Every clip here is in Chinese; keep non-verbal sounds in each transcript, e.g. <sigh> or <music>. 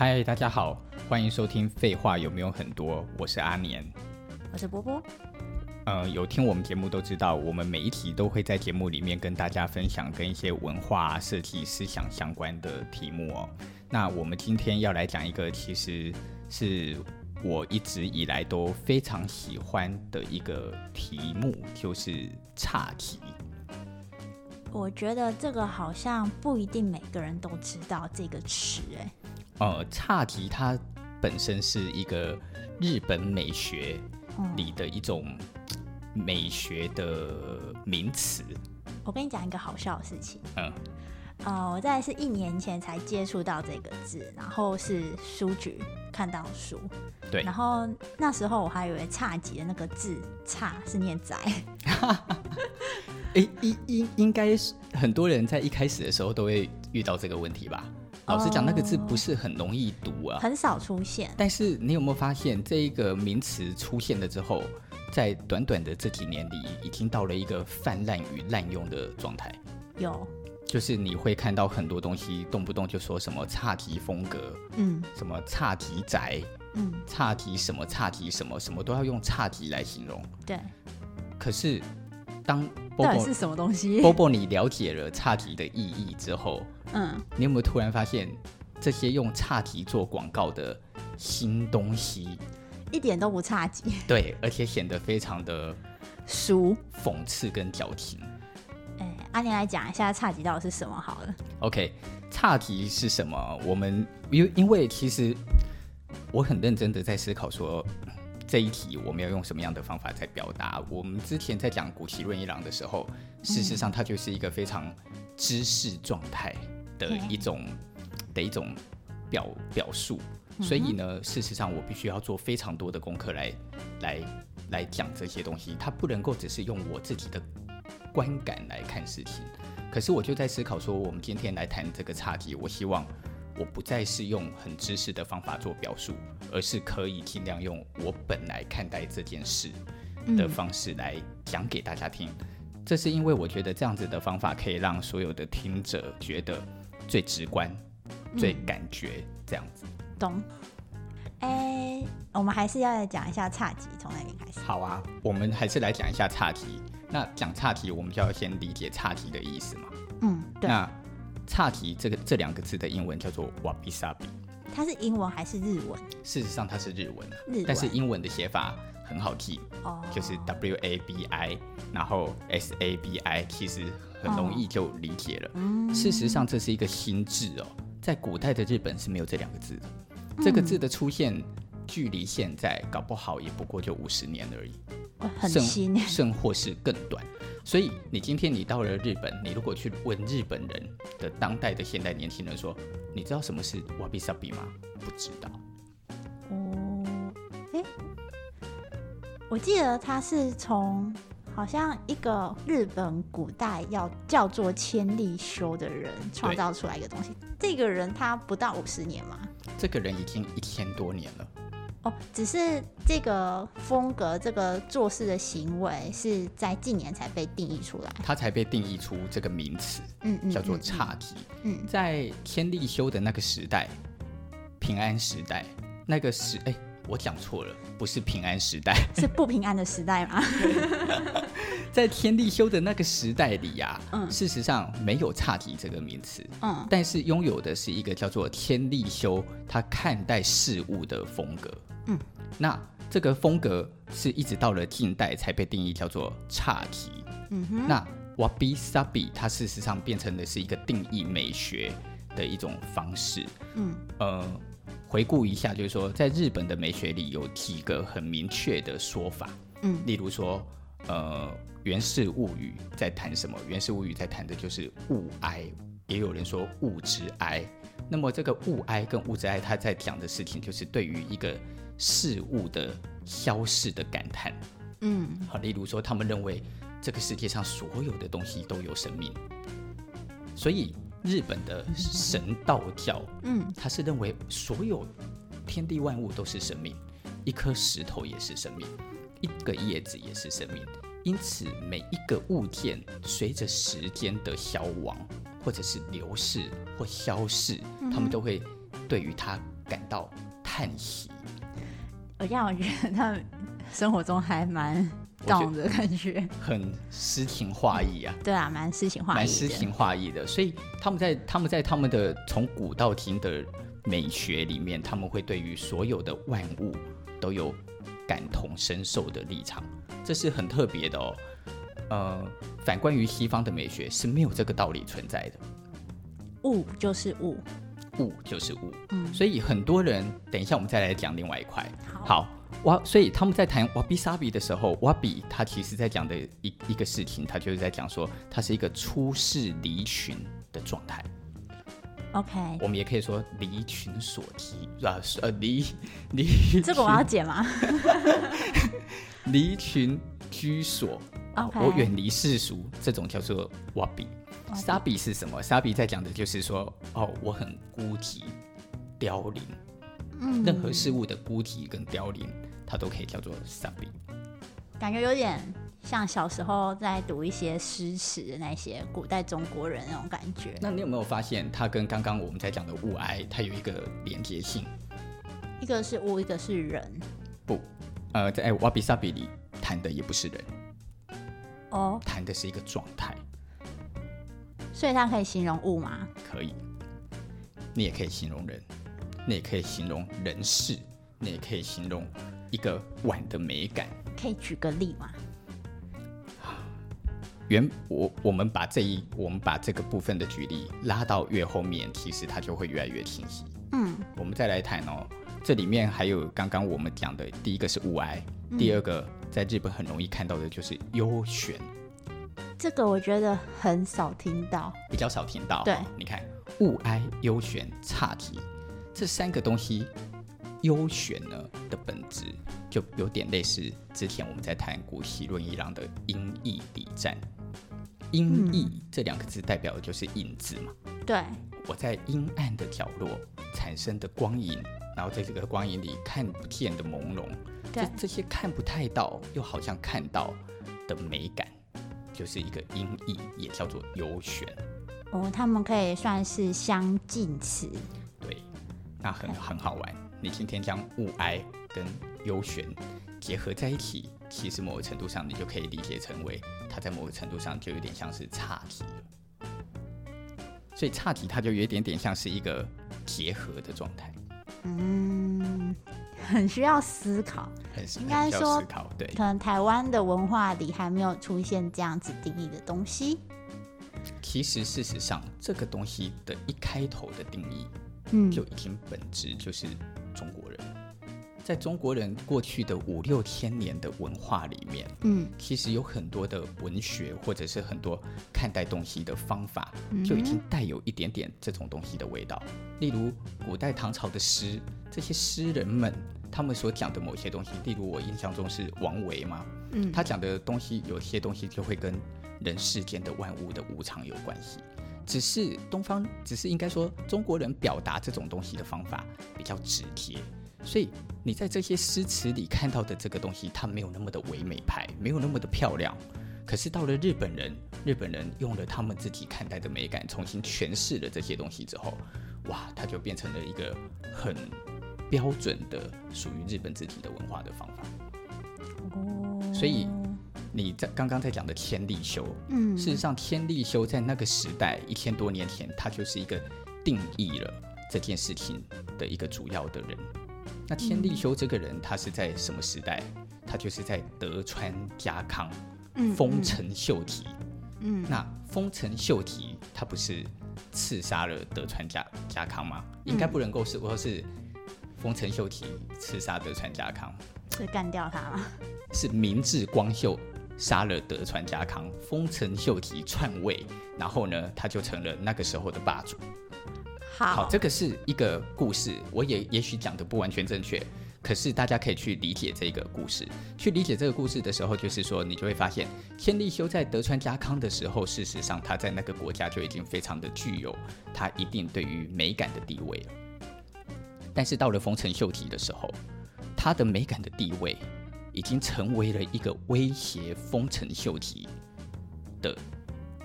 嗨，大家好，欢迎收听《废话有没有很多》，我是阿年，我是波波。呃，有听我们节目都知道，我们每一集都会在节目里面跟大家分享跟一些文化、设计、思想相关的题目哦。那我们今天要来讲一个，其实是我一直以来都非常喜欢的一个题目，就是差题。我觉得这个好像不一定每个人都知道这个词，哎。呃，侘寂它本身是一个日本美学里的一种美学的名词。我跟你讲一个好笑的事情。嗯。呃，我在是一年前才接触到这个字，然后是书局看到书。对。然后那时候我还以为差级的那个字“差”是念“宅”。哎，应应应该是很多人在一开始的时候都会遇到这个问题吧？老实讲，那个字不是很容易读啊，很少出现。但是你有没有发现，这一个名词出现了之后，在短短的这几年里，已经到了一个泛滥与滥用的状态？有，就是你会看到很多东西，动不动就说什么差级风格，嗯，什么差级宅，嗯，差级什么差级什么什么都要用差级来形容。对，可是当到底是什么东西？波波，你了解了差级的意义之后，嗯，你有没有突然发现这些用差题做广告的新东西一点都不差级？对，而且显得非常的俗、讽刺跟矫情。哎、欸，阿年来讲一下差题到底是什么好了。OK，差题是什么？我们因因为其实我很认真的在思考说。这一题我们要用什么样的方法在表达？我们之前在讲古奇润一郎的时候，事实上他就是一个非常知识状态的一种的一种表表述。所以呢，事实上我必须要做非常多的功课来来来讲这些东西。它不能够只是用我自己的观感来看事情。可是我就在思考说，我们今天来谈这个差题，我希望。我不再是用很知识的方法做表述，而是可以尽量用我本来看待这件事的方式来讲给大家听。嗯。这是因为我觉得这样子的方法可以让所有的听者觉得最直观、嗯、最感觉这样子。懂？哎，我们还是要来讲一下差级从哪里开始？好啊，我们还是来讲一下侘寂。那讲侘寂，我们就要先理解侘寂的意思嘛。嗯，对。那侘寂这个这两个字的英文叫做 wabi sabi，它是英文还是日文？事实上它是日文，日文，但是英文的写法很好记，哦，就是 w a b i，然后 s a b i，其实很容易就理解了。哦，事实上这是一个新字哦，在古代的日本是没有这两个字的，嗯，这个字的出现距离现在搞不好也不过就五十年而已，很新，甚，甚或是更短。所以你今天你到了日本，你如果去问日本人的当代的现代年轻人说，你知道什么是 wabi sabi 吗？不知道。哦，哎，我记得他是从好像一个日本古代要叫做千利休的人创造出来一个东西。这个人他不到五十年吗？这个人已经一千多年了。哦，只是这个风格、这个做事的行为是在近年才被定义出来，他才被定义出这个名词，嗯嗯，叫做侘寂。嗯，在千利休的那个时代，平安时代，那个时，哎，我讲错了，不是平安时代，<laughs> 是不平安的时代吗？<laughs> 在天地修的那个时代里呀、啊，嗯，事实上没有差题这个名词，嗯，但是拥有的是一个叫做天地修他看待事物的风格。嗯，那这个风格是一直到了近代才被定义叫做差题。嗯哼，那 wabi sabi 它事实上变成的是一个定义美学的一种方式。嗯，呃，回顾一下，就是说在日本的美学里有几个很明确的说法。嗯，例如说，呃，《源氏物语》在谈什么？《源氏物语》在谈的就是物哀，也有人说物之哀。那么这个物哀跟物之哀，它在讲的事情就是对于一个事物的消逝的感叹，嗯，好，例如说，他们认为这个世界上所有的东西都有生命，所以日本的神道教，嗯，他是认为所有天地万物都是生命，一颗石头也是生命，一个叶子也是生命，因此每一个物件随着时间的消亡，或者是流逝或消逝，他们都会对于它。感到叹息。我这样我觉得他们生活中还蛮 down 的感觉，很诗情画意啊。对啊，蛮诗情画意，蛮诗情画意的。所以他们在他们在他们的从古到今的美学里面，他们会对于所有的万物都有感同身受的立场，这是很特别的哦。呃，反观于西方的美学是没有这个道理存在的。物就是物，物就是物。嗯，所以很多人，等一下我们再来讲另外一块。好，哇，所以他们在谈瓦比萨比的时候，瓦比他其实在讲的一一个事情，他就是在讲说，他是一个出世离群的状态。OK，我们也可以说离群所居啊，呃，离离这个我要解吗？离群居所。我远离世俗，这种叫做瓦比。沙比是什么？沙比在讲的就是说，哦，我很孤寂、凋零。嗯，任何事物的孤寂跟凋零，它都可以叫做沙比。感觉有点像小时候在读一些诗词的那些古代中国人那种感觉。那你有没有发现，它跟刚刚我们在讲的物哀，它有一个连接性？一个是物，一个是人。不，呃，在瓦比萨比里谈的也不是人。哦，谈的是一个状态，所以它可以形容物吗？可以，你也可以形容人，你也可以形容人事，你也可以形容一个碗的美感。可以举个例吗？原我我们把这一我们把这个部分的举例拉到越后面，其实它就会越来越清晰。嗯，我们再来谈哦，这里面还有刚刚我们讲的第一个是物哀，第二个。嗯在日本很容易看到的就是优选，这个我觉得很少听到，比较少听到。对，你看物哀、幽玄、侘寂这三个东西，幽玄呢的本质就有点类似之前我们在谈古崎润一郎的音译礼赞。阴翳这两个字代表的就是影子嘛。对，我在阴暗的角落产生的光影，然后在这个光影里看不见的朦胧。这这些看不太到又好像看到的美感，就是一个音译，也叫做优选。哦，他们可以算是相近词。对，那很很好玩。你今天将物哀跟幽玄结合在一起，其实某个程度上你就可以理解成为，它在某个程度上就有点像是差题了。所以差题它就有一点点像是一个结合的状态。嗯。很需要思考，很应该说，对，可能台湾的文化里还没有出现这样子定义的东西。其实，事实上，这个东西的一开头的定义，嗯，就已经本质就是中国人。在中国人过去的五六千年的文化里面，嗯，其实有很多的文学或者是很多看待东西的方法，就已经带有一点点这种东西的味道。例如，古代唐朝的诗，这些诗人们。他们所讲的某些东西，例如我印象中是王维嘛，嗯，他讲的东西有些东西就会跟人世间的万物的无常有关系。只是东方，只是应该说中国人表达这种东西的方法比较直接，所以你在这些诗词里看到的这个东西，它没有那么的唯美派，没有那么的漂亮。可是到了日本人，日本人用了他们自己看待的美感，重新诠释了这些东西之后，哇，它就变成了一个很。标准的属于日本自己的文化的方法，所以你在刚刚在讲的千利休，嗯，事实上千利休在那个时代一千多年前，他就是一个定义了这件事情的一个主要的人。那千利休这个人，他是在什么时代？他就是在德川家康，丰臣秀吉，嗯，那丰臣秀吉他不是刺杀了德川家家康吗？应该不能够是，我说是。丰臣秀吉刺杀德川家康，是干掉他吗？<laughs> 是明治光秀杀了德川家康，丰臣秀吉篡位，然后呢，他就成了那个时候的霸主。好，好，这个是一个故事，我也也许讲的不完全正确，可是大家可以去理解这个故事。去理解这个故事的时候，就是说你就会发现，千利休在德川家康的时候，事实上他在那个国家就已经非常的具有他一定对于美感的地位了。但是到了丰臣秀吉的时候，他的美感的地位已经成为了一个威胁丰臣秀吉的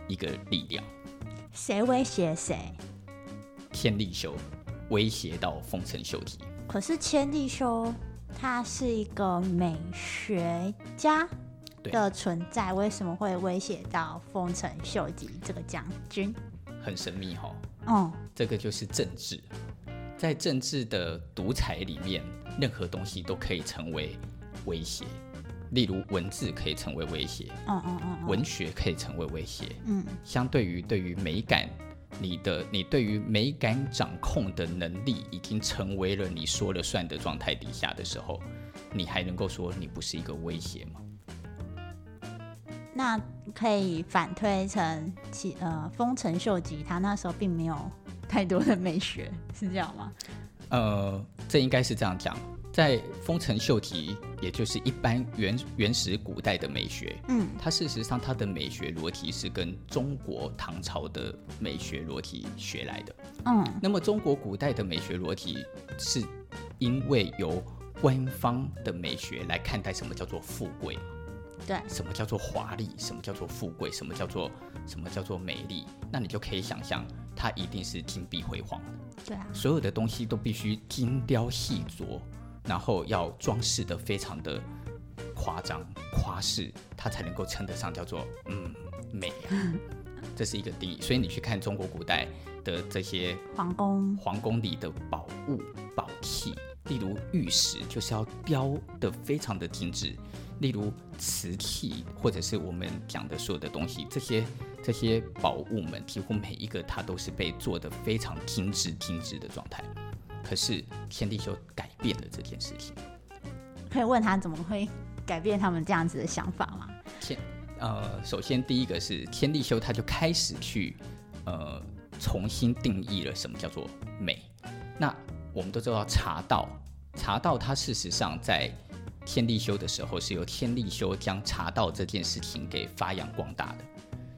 一个力量。谁威胁谁？千利休。威胁到丰臣秀吉。可是千利休他是一个美学家的存在，为什么会威胁到丰臣秀吉这个将军？很神秘哈、哦。哦、嗯，这个就是政治，在政治的独裁里面，任何东西都可以成为威胁。例如文字可以成为威胁，嗯嗯嗯，文学可以成为威胁，嗯，相对于对于美感，你的你对于美感掌控的能力已经成为了你说了算的状态底下的时候，你还能够说你不是一个威胁吗？那可以反推成其呃丰臣秀吉他那时候并没有太多的美学，是这样吗？呃，这应该是这样讲。在丰臣秀吉，也就是一般原原始古代的美学，嗯，它事实上它的美学逻辑是跟中国唐朝的美学逻辑学来的，嗯，那么中国古代的美学逻辑是因为由官方的美学来看待什么叫做富贵，对，什么叫做华丽，什么叫做富贵，什么叫做什么叫做美丽，那你就可以想象，它一定是金碧辉煌的，对啊，所有的东西都必须精雕细琢。然后要装饰的非常的夸张夸饰，它才能够称得上叫做嗯美，<laughs> 这是一个定义。所以你去看中国古代的这些皇宫，皇宫里的宝物宝器，例如玉石，就是要雕得非常的精致；例如瓷器，或者是我们讲的所有的东西，这些这些宝物们，几乎每一个它都是被做的非常精致精致的状态。可是天地修改变了这件事情，可以问他怎么会改变他们这样子的想法吗？天呃，首先第一个是天地修，他就开始去呃重新定义了什么叫做美。那我们都知道茶道，茶道它事实上在天地修的时候是由天地修将茶道这件事情给发扬光大的，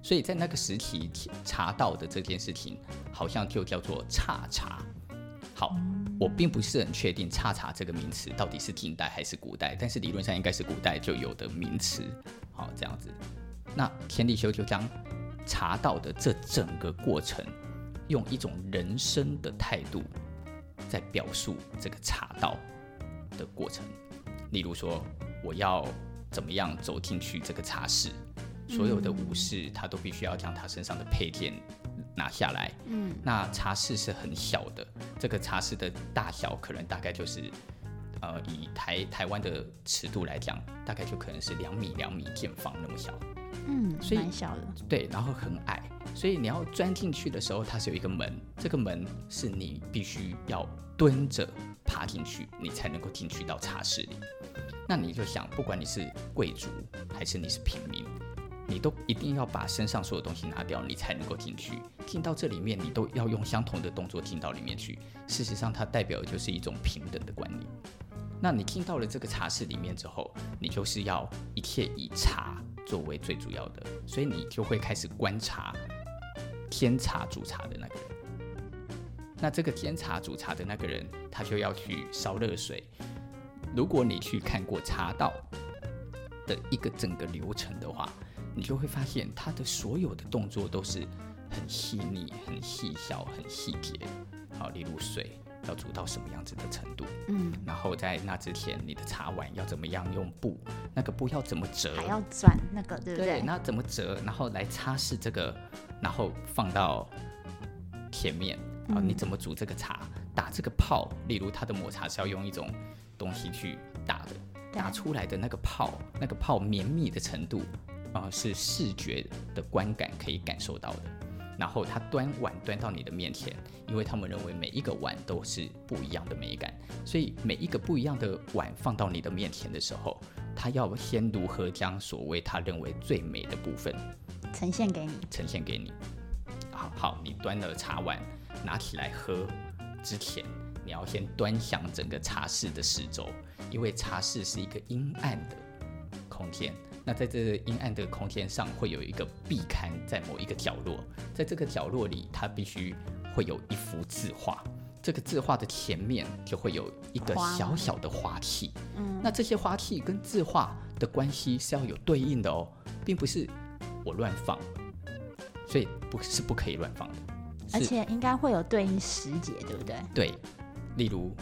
所以在那个时期，茶道的这件事情好像就叫做茶茶。好，我并不是很确定“姹茶”这个名词到底是近代还是古代，但是理论上应该是古代就有的名词。好，这样子，那天地修就将茶道的这整个过程，用一种人生的态度在表述这个茶道的过程。例如说，我要怎么样走进去这个茶室，所有的武士他都必须要将他身上的佩剑。拿下来，嗯，那茶室是很小的，这个茶室的大小可能大概就是，呃，以台台湾的尺度来讲，大概就可能是两米两米见方那么小，嗯，所以蛮小的，对，然后很矮，所以你要钻进去的时候，它是有一个门，这个门是你必须要蹲着爬进去，你才能够进去到茶室里。那你就想，不管你是贵族还是你是平民。你都一定要把身上所有东西拿掉，你才能够进去。进到这里面，你都要用相同的动作进到里面去。事实上，它代表的就是一种平等的观念。那你进到了这个茶室里面之后，你就是要一切以茶作为最主要的，所以你就会开始观察添茶煮茶的那个人。那这个添茶煮茶的那个人，他就要去烧热水。如果你去看过茶道的一个整个流程的话，你就会发现，他的所有的动作都是很细腻、很细小、很细节。好，例如水要煮到什么样子的程度，嗯，然后在那之前，你的茶碗要怎么样用布，那个布要怎么折，还要转那个，对不对？对，那怎么折，然后来擦拭这个，然后放到前面，啊你怎么煮这个茶，嗯、打这个泡，例如它的抹茶是要用一种东西去打的，打出来的那个泡，那个泡绵密的程度。啊、呃，是视觉的观感可以感受到的。然后他端碗端到你的面前，因为他们认为每一个碗都是不一样的美感，所以每一个不一样的碗放到你的面前的时候，他要先如何将所谓他认为最美的部分呈现给你，呈现给你。好好，你端了茶碗拿起来喝之前，你要先端详整个茶室的四周，因为茶室是一个阴暗的空间。那在这个阴暗的空间上，会有一个壁龛在某一个角落，在这个角落里，它必须会有一幅字画。这个字画的前面就会有一个小小的花器。嗯，那这些花器跟字画的关系是要有对应的哦，并不是我乱放，所以不是不可以乱放的。而且应该会有对应时节，对不对？对，例如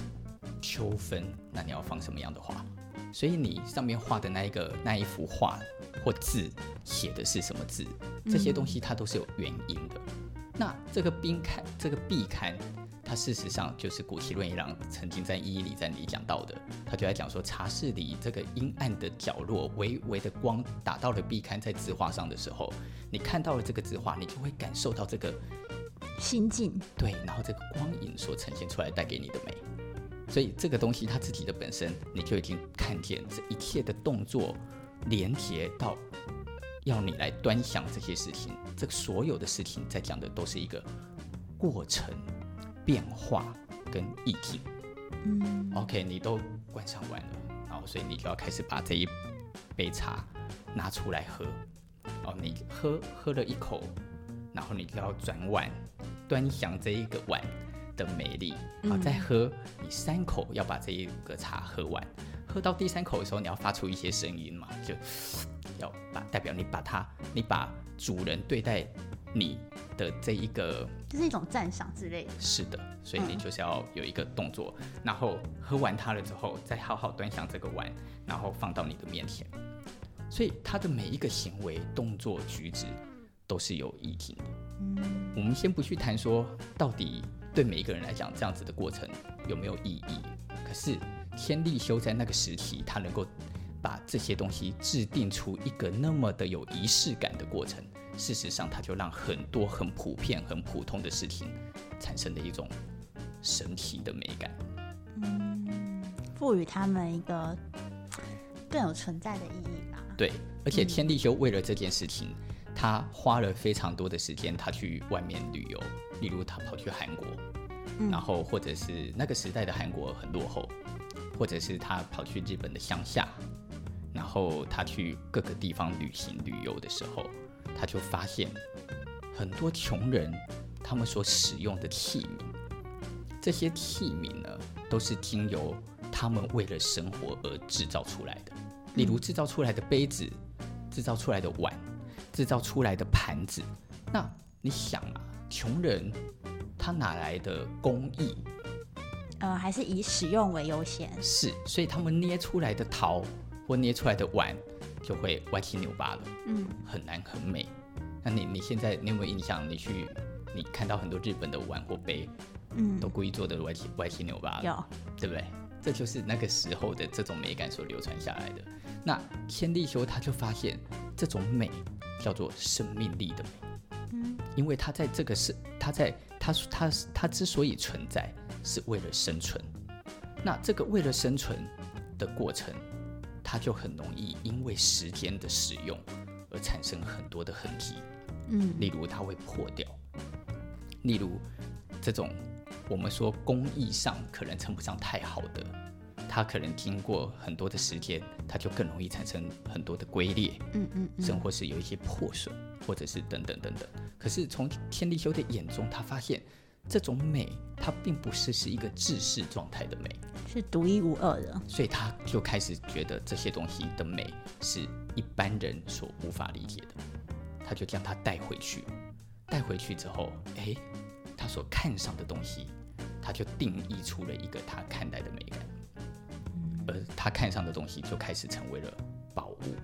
秋分，那你要放什么样的花？所以你上面画的那一个那一幅画或字写的是什么字？这些东西它都是有原因的。嗯、那这个冰刊，这个壁刊。它事实上就是谷崎润一郎曾经在《一一礼赞》里讲到的，他就在讲说茶室里这个阴暗的角落，微微的光打到了壁刊在字画上的时候，你看到了这个字画，你就会感受到这个心境。对，然后这个光影所呈现出来带给你的美，所以这个东西它自己的本身，你就已经看见这一切的动作连接到要你来端详这些事情，这个所有的事情在讲的都是一个过程。变化跟意境，嗯，OK，你都观赏完了，然后所以你就要开始把这一杯茶拿出来喝，哦，你喝喝了一口，然后你就要转碗端详这一个碗的美丽，啊，再喝你三口要把这一个茶喝完，喝到第三口的时候你要发出一些声音嘛，就要把代表你把它，你把主人对待你的这一个，这是一种赞赏之类的。是的，所以你就是要有一个动作，嗯、然后喝完它了之后，再好好端详这个碗，然后放到你的面前。所以他的每一个行为、动作、举止都是有意境的。嗯，我们先不去谈说到底对每一个人来讲这样子的过程有没有意义，可是天地修在那个时期，他能够把这些东西制定出一个那么的有仪式感的过程。事实上，它就让很多很普遍、很普通的事情产生了一种神奇的美感，嗯，赋予他们一个更有存在的意义吧。对，而且天地修为了这件事情，嗯、他花了非常多的时间，他去外面旅游，例如他跑去韩国，嗯、然后或者是那个时代的韩国很落后，或者是他跑去日本的乡下，然后他去各个地方旅行旅游的时候。他就发现很多穷人，他们所使用的器皿，这些器皿呢，都是经由他们为了生活而制造出来的。例如制造出来的杯子，制造出来的碗，制造出来的盘子。那你想啊，穷人他哪来的工艺？呃，还是以使用为优先。是，所以他们捏出来的陶或捏出来的碗。就会歪七扭八了，嗯，很难很美。那你你现在你有没有印象？你去你看到很多日本的碗或杯，嗯，都故意做的歪七歪七扭八的，有，对不对？这就是那个时候的这种美感所流传下来的。那千利休他就发现这种美叫做生命力的美，嗯，因为它在这个是它在它它它之所以存在是为了生存，那这个为了生存的过程。它就很容易因为时间的使用而产生很多的痕迹，嗯，例如它会破掉，例如这种我们说工艺上可能称不上太好的，它可能经过很多的时间，它就更容易产生很多的龟裂，嗯嗯，嗯，甚或是有一些破损，或者是等等等等。可是从天利休的眼中，他发现。这种美，它并不是是一个制式状态的美，是独一无二的，所以他就开始觉得这些东西的美是一般人所无法理解的，他就将它带回去，带回去之后，哎，他所看上的东西，他就定义出了一个他看待的美感，而他看上的东西就开始成为了宝物。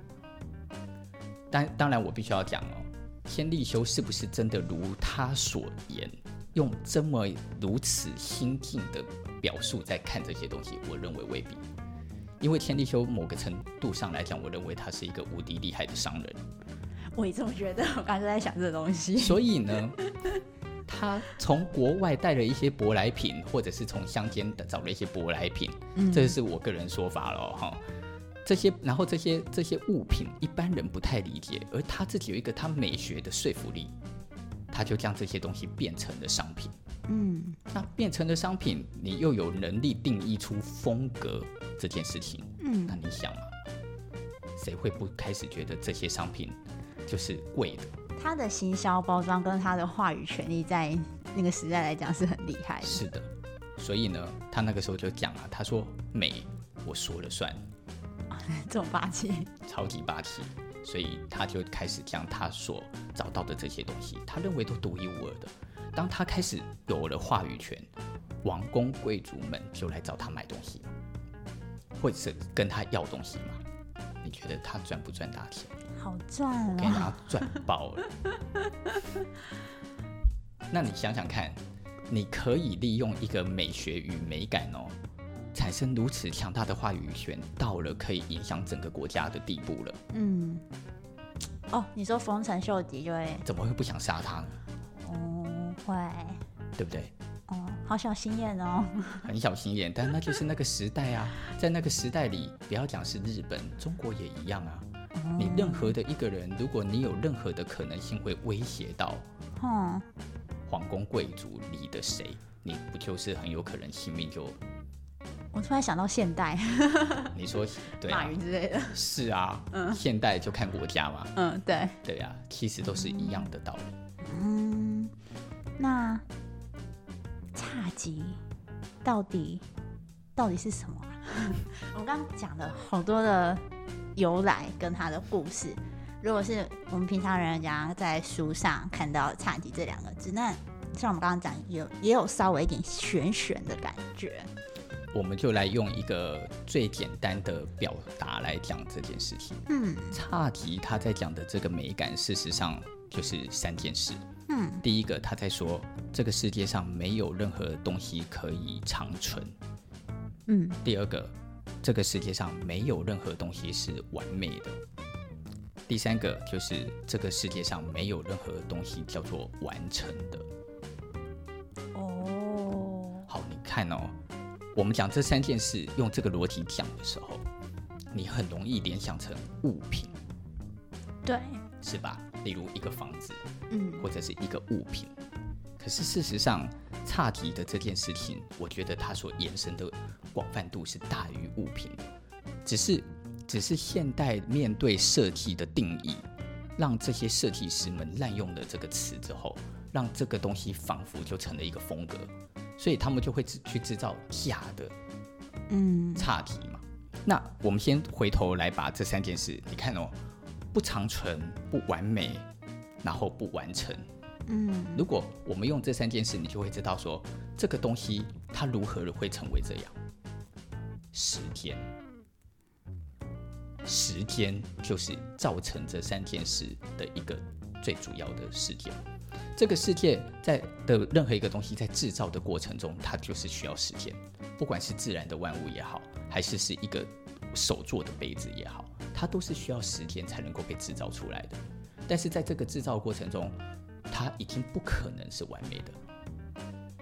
当当然，我必须要讲哦，天利休是不是真的如他所言？用这么如此心境的表述在看这些东西，我认为未必，因为天利休某个程度上来讲，我认为他是一个无敌厉害的商人。我也这么觉得，我刚才在想这个东西。所以呢，他从国外带了一些舶来品，或者是从乡间的找了一些舶来品，嗯、这是我个人说法了哈。这些，然后这些这些物品一般人不太理解，而他自己有一个他美学的说服力。他就将这些东西变成了商品，嗯，那变成了商品，你又有能力定义出风格这件事情，嗯，那你想嘛，谁会不开始觉得这些商品就是贵的？他的行销包装跟他的话语权利在那个时代来讲是很厉害的。是的，所以呢，他那个时候就讲啊，他说美，我说了算，<laughs> 这种霸气，超级霸气。所以他就开始将他所找到的这些东西，他认为都独一无二的。当他开始有了话语权，王公贵族们就来找他买东西，或者是跟他要东西嘛？你觉得他赚不赚大钱？好赚啊！给他赚爆了。<laughs> 那你想想看，你可以利用一个美学与美感哦，产生如此强大的话语权，到了可以影响整个国家的地步了。嗯。哦，你说丰臣秀吉就会？怎么会不想杀他呢？哦，会，对不对？哦，好小心眼哦。<laughs> 很小心眼，但那就是那个时代啊，在那个时代里，不要讲是日本，中国也一样啊。嗯、你任何的一个人，如果你有任何的可能性会威胁到，嗯，皇宫贵族里的谁，你不就是很有可能性命就？我突然想到现代，<laughs> 你说对啊，马云之类的，是啊，嗯，现代就看国家嘛，嗯，对，对呀、啊，其实都是一样的道理。嗯，那差级到底到底是什么、啊？<laughs> 我们刚刚讲了好多的由来跟他的故事。如果是我们平常人家在书上看到“侘寂”这两个字，那像我们刚刚讲，有也有稍微一点玄玄的感觉。我们就来用一个最简单的表达来讲这件事情。嗯，侘寂他在讲的这个美感，事实上就是三件事。嗯，第一个他在说这个世界上没有任何东西可以长存。嗯，第二个这个世界上没有任何东西是完美的。第三个就是这个世界上没有任何东西叫做完成的。哦，好，你看哦。我们讲这三件事，用这个逻辑讲的时候，你很容易联想成物品，对，是吧？例如一个房子，嗯，或者是一个物品。可是事实上，差题的这件事情，我觉得它所延伸的广泛度是大于物品的。只是，只是现代面对设计的定义，让这些设计师们滥用了这个词之后，让这个东西仿佛就成了一个风格。所以他们就会去制造假的，嗯，差题嘛。那我们先回头来把这三件事，你看哦，不长存、不完美，然后不完成。嗯，如果我们用这三件事，你就会知道说，这个东西它如何会成为这样。时间，时间就是造成这三件事的一个最主要的事件。这个世界在的任何一个东西在制造的过程中，它就是需要时间。不管是自然的万物也好，还是是一个手做的杯子也好，它都是需要时间才能够被制造出来的。但是在这个制造过程中，它已经不可能是完美的。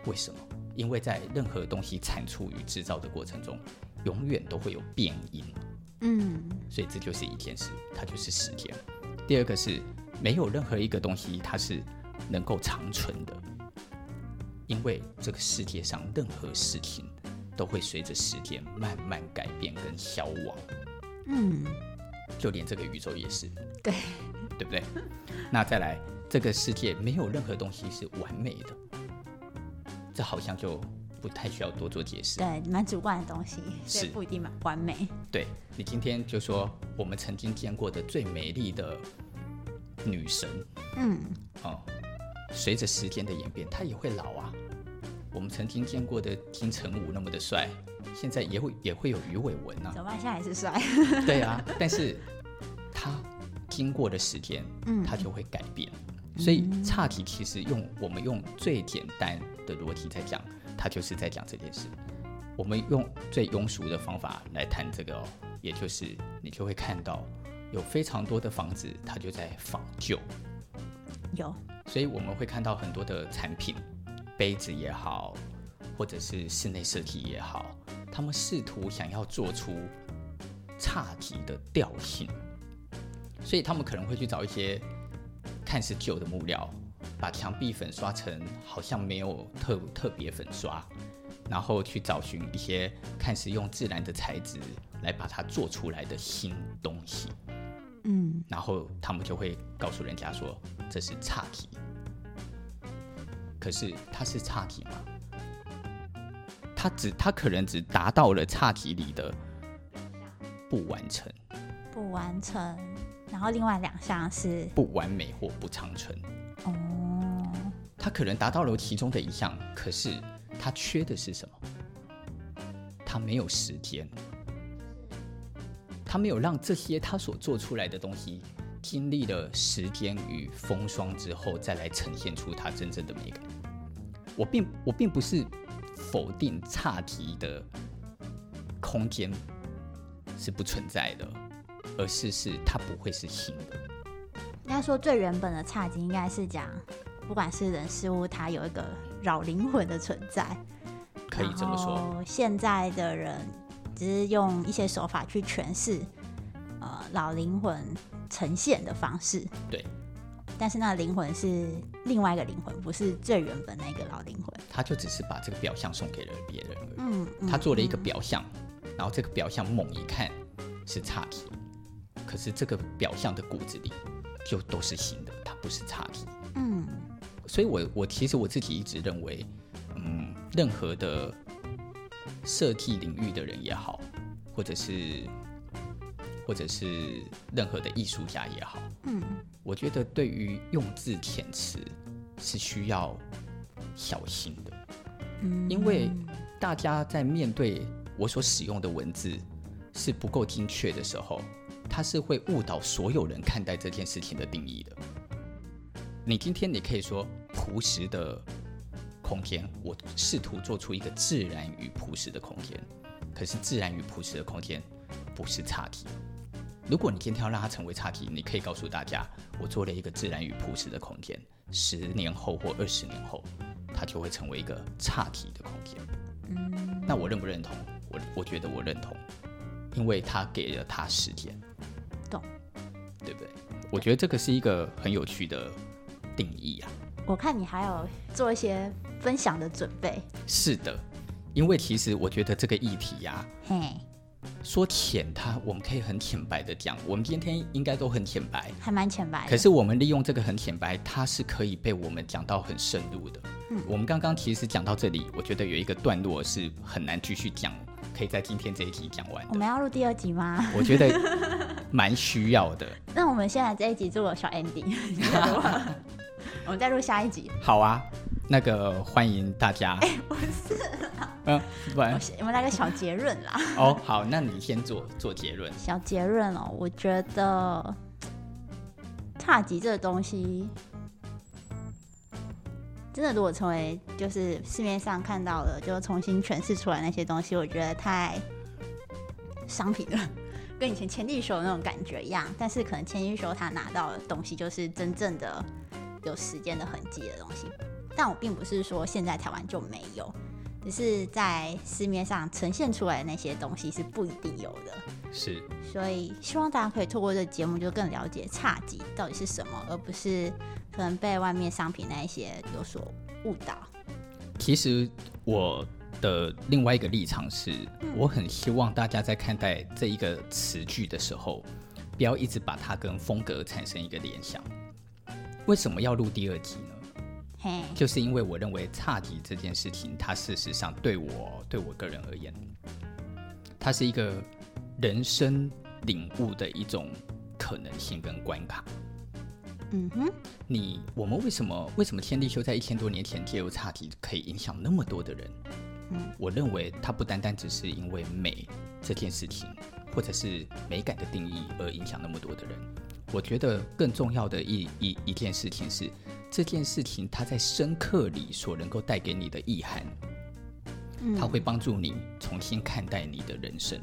为什么？因为在任何东西产出与制造的过程中，永远都会有变因。嗯，所以这就是一件事，它就是时间。第二个是没有任何一个东西，它是。能够长存的，因为这个世界上任何事情都会随着时间慢慢改变跟消亡。嗯，就连这个宇宙也是。对，对不对？那再来，这个世界没有任何东西是完美的，这好像就不太需要多做解释。对，蛮主观的东西，是不一定蛮完美。对，你今天就说我们曾经见过的最美丽的女神，嗯，哦。随着时间的演变，她也会老啊。我们曾经见过的金城武那么的帅，现在也会也会有鱼尾纹啊。怎么办？现在还是帅。对啊，<laughs> 但是他经过的时间，嗯，他就会改变。所以差题其实用我们用最简单的逻辑在讲，它就是在讲这件事。我们用最庸俗的方法来谈这个哦，也就是你就会看到有非常多的房子，它就在仿旧。有。所以我们会看到很多的产品，杯子也好，或者是室内设计也好，他们试图想要做出差题的调性，所以他们可能会去找一些看似旧的木料，把墙壁粉刷成好像没有特特别粉刷，然后去找寻一些看似用自然的材质来把它做出来的新东西。嗯，然后他们就会告诉人家说，这是差题。可是它是差题吗？它只它可能只达到了差题里的不完成，不完成。然后另外两项是不完美或不长存。哦，他可能达到了其中的一项，可是他缺的是什么？他没有时间，他没有让这些他所做出来的东西经历了时间与风霜之后，再来呈现出他真正的美感。我并我并不是否定差题的空间是不存在的，而是是它不会是新的。应该说最原本的侘寂应该是讲。不管是人事物，它有一个老灵魂的存在，可以这么说。现在的人只是用一些手法去诠释，呃，老灵魂呈现的方式。对。但是那灵魂是另外一个灵魂，不是最原本那个老灵魂。他就只是把这个表象送给了别人而已。嗯。嗯，他做了一个表象，嗯、然后这个表象猛一看是侘寂，可是这个表象的骨子里就都是新的，它不是侘寂。嗯。所以我，我我其实我自己一直认为，嗯，任何的设计领域的人也好，或者是或者是任何的艺术家也好，嗯，我觉得对于用字遣词是需要小心的，嗯，因为大家在面对我所使用的文字是不够精确的时候，它是会误导所有人看待这件事情的定义的。你今天你可以说朴实的空间，我试图做出一个自然与朴实的空间，可是自然与朴实的空间不是差题。如果你今天要让它成为差题，你可以告诉大家，我做了一个自然与朴实的空间，十年后或二十年后，它就会成为一个差题的空间。嗯，那我认不认同？我我觉得我认同，因为他给了他时间，懂，对不对？我觉得这个是一个很有趣的。定义啊！我看你还有做一些分享的准备。是的，因为其实我觉得这个议题呀、啊，嘿，说浅它，我们可以很浅白的讲，我们今天应该都很浅白，还蛮浅白。可是我们利用这个很浅白，它是可以被我们讲到很深入的。嗯，我们刚刚其实讲到这里，我觉得有一个段落是很难继续讲，可以在今天这一集讲完。我们要录第二集吗？<laughs> 我觉得蛮需要的。<laughs> 那我们现在这一集做个小 ending。<laughs> 我们再录下一集。好啊，那个欢迎大家。哎、欸，不是，嗯，不然我们来个小结论啦。哦，好，那你先做做结论。小结论哦，我觉得 <tsk> 差级这个东西，真的如果成为就是市面上看到的，就重新诠释出来那些东西，我觉得太商品了，跟以前千利休那种感觉一样。但是可能千利休他拿到的东西，就是真正的。有时间的痕迹的东西，但我并不是说现在台湾就没有，只是在市面上呈现出来的那些东西是不一定有的。是，所以希望大家可以透过这个节目，就更了解差级到底是什么，而不是可能被外面商品那一些有所误导。其实我的另外一个立场是，嗯，我很希望大家在看待这一个词句的时候，不要一直把它跟风格产生一个联想。为什么要录第二集呢.就是因为我认为差级这件事情，它事实上对我对我个人而言，它是一个人生领悟的一种可能性跟关卡。嗯哼，你我们为什么为什么天地修在一千多年前借由侘寂可以影响那么多的人？嗯，我认为它不单单只是因为美这件事情，或者是美感的定义而影响那么多的人。我觉得更重要的一一一件事情是，这件事情它在深刻里所能够带给你的意涵，它会帮助你重新看待你的人生，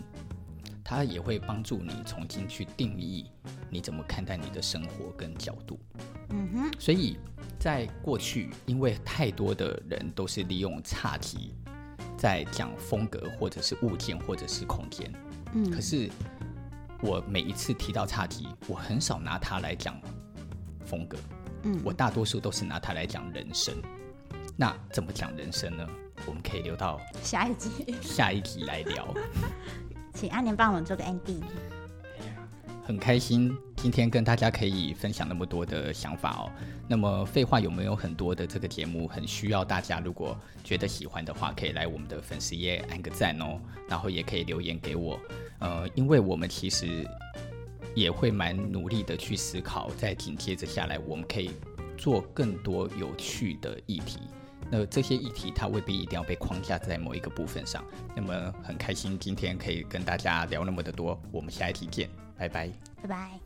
它也会帮助你重新去定义你怎么看待你的生活跟角度。嗯哼，所以在过去，因为太多的人都是利用差题在讲风格，或者是物件，或者是空间。嗯，可是。我每一次提到差题，我很少拿它来讲风格，嗯，我大多数都是拿它来讲人生。那怎么讲人生呢？我们可以留到下一集，下一集来聊。请阿年帮我们做个 ending。很开心今天跟大家可以分享那么多的想法哦。那么废话有没有很多的这个节目很需要大家，如果觉得喜欢的话，可以来我们的粉丝页按个赞哦，然后也可以留言给我。呃，因为我们其实也会蛮努力的去思考，在紧接着下来我们可以做更多有趣的议题。那这些议题它未必一定要被框架在某一个部分上。那么很开心今天可以跟大家聊那么的多，我们下一期见，拜拜，拜拜。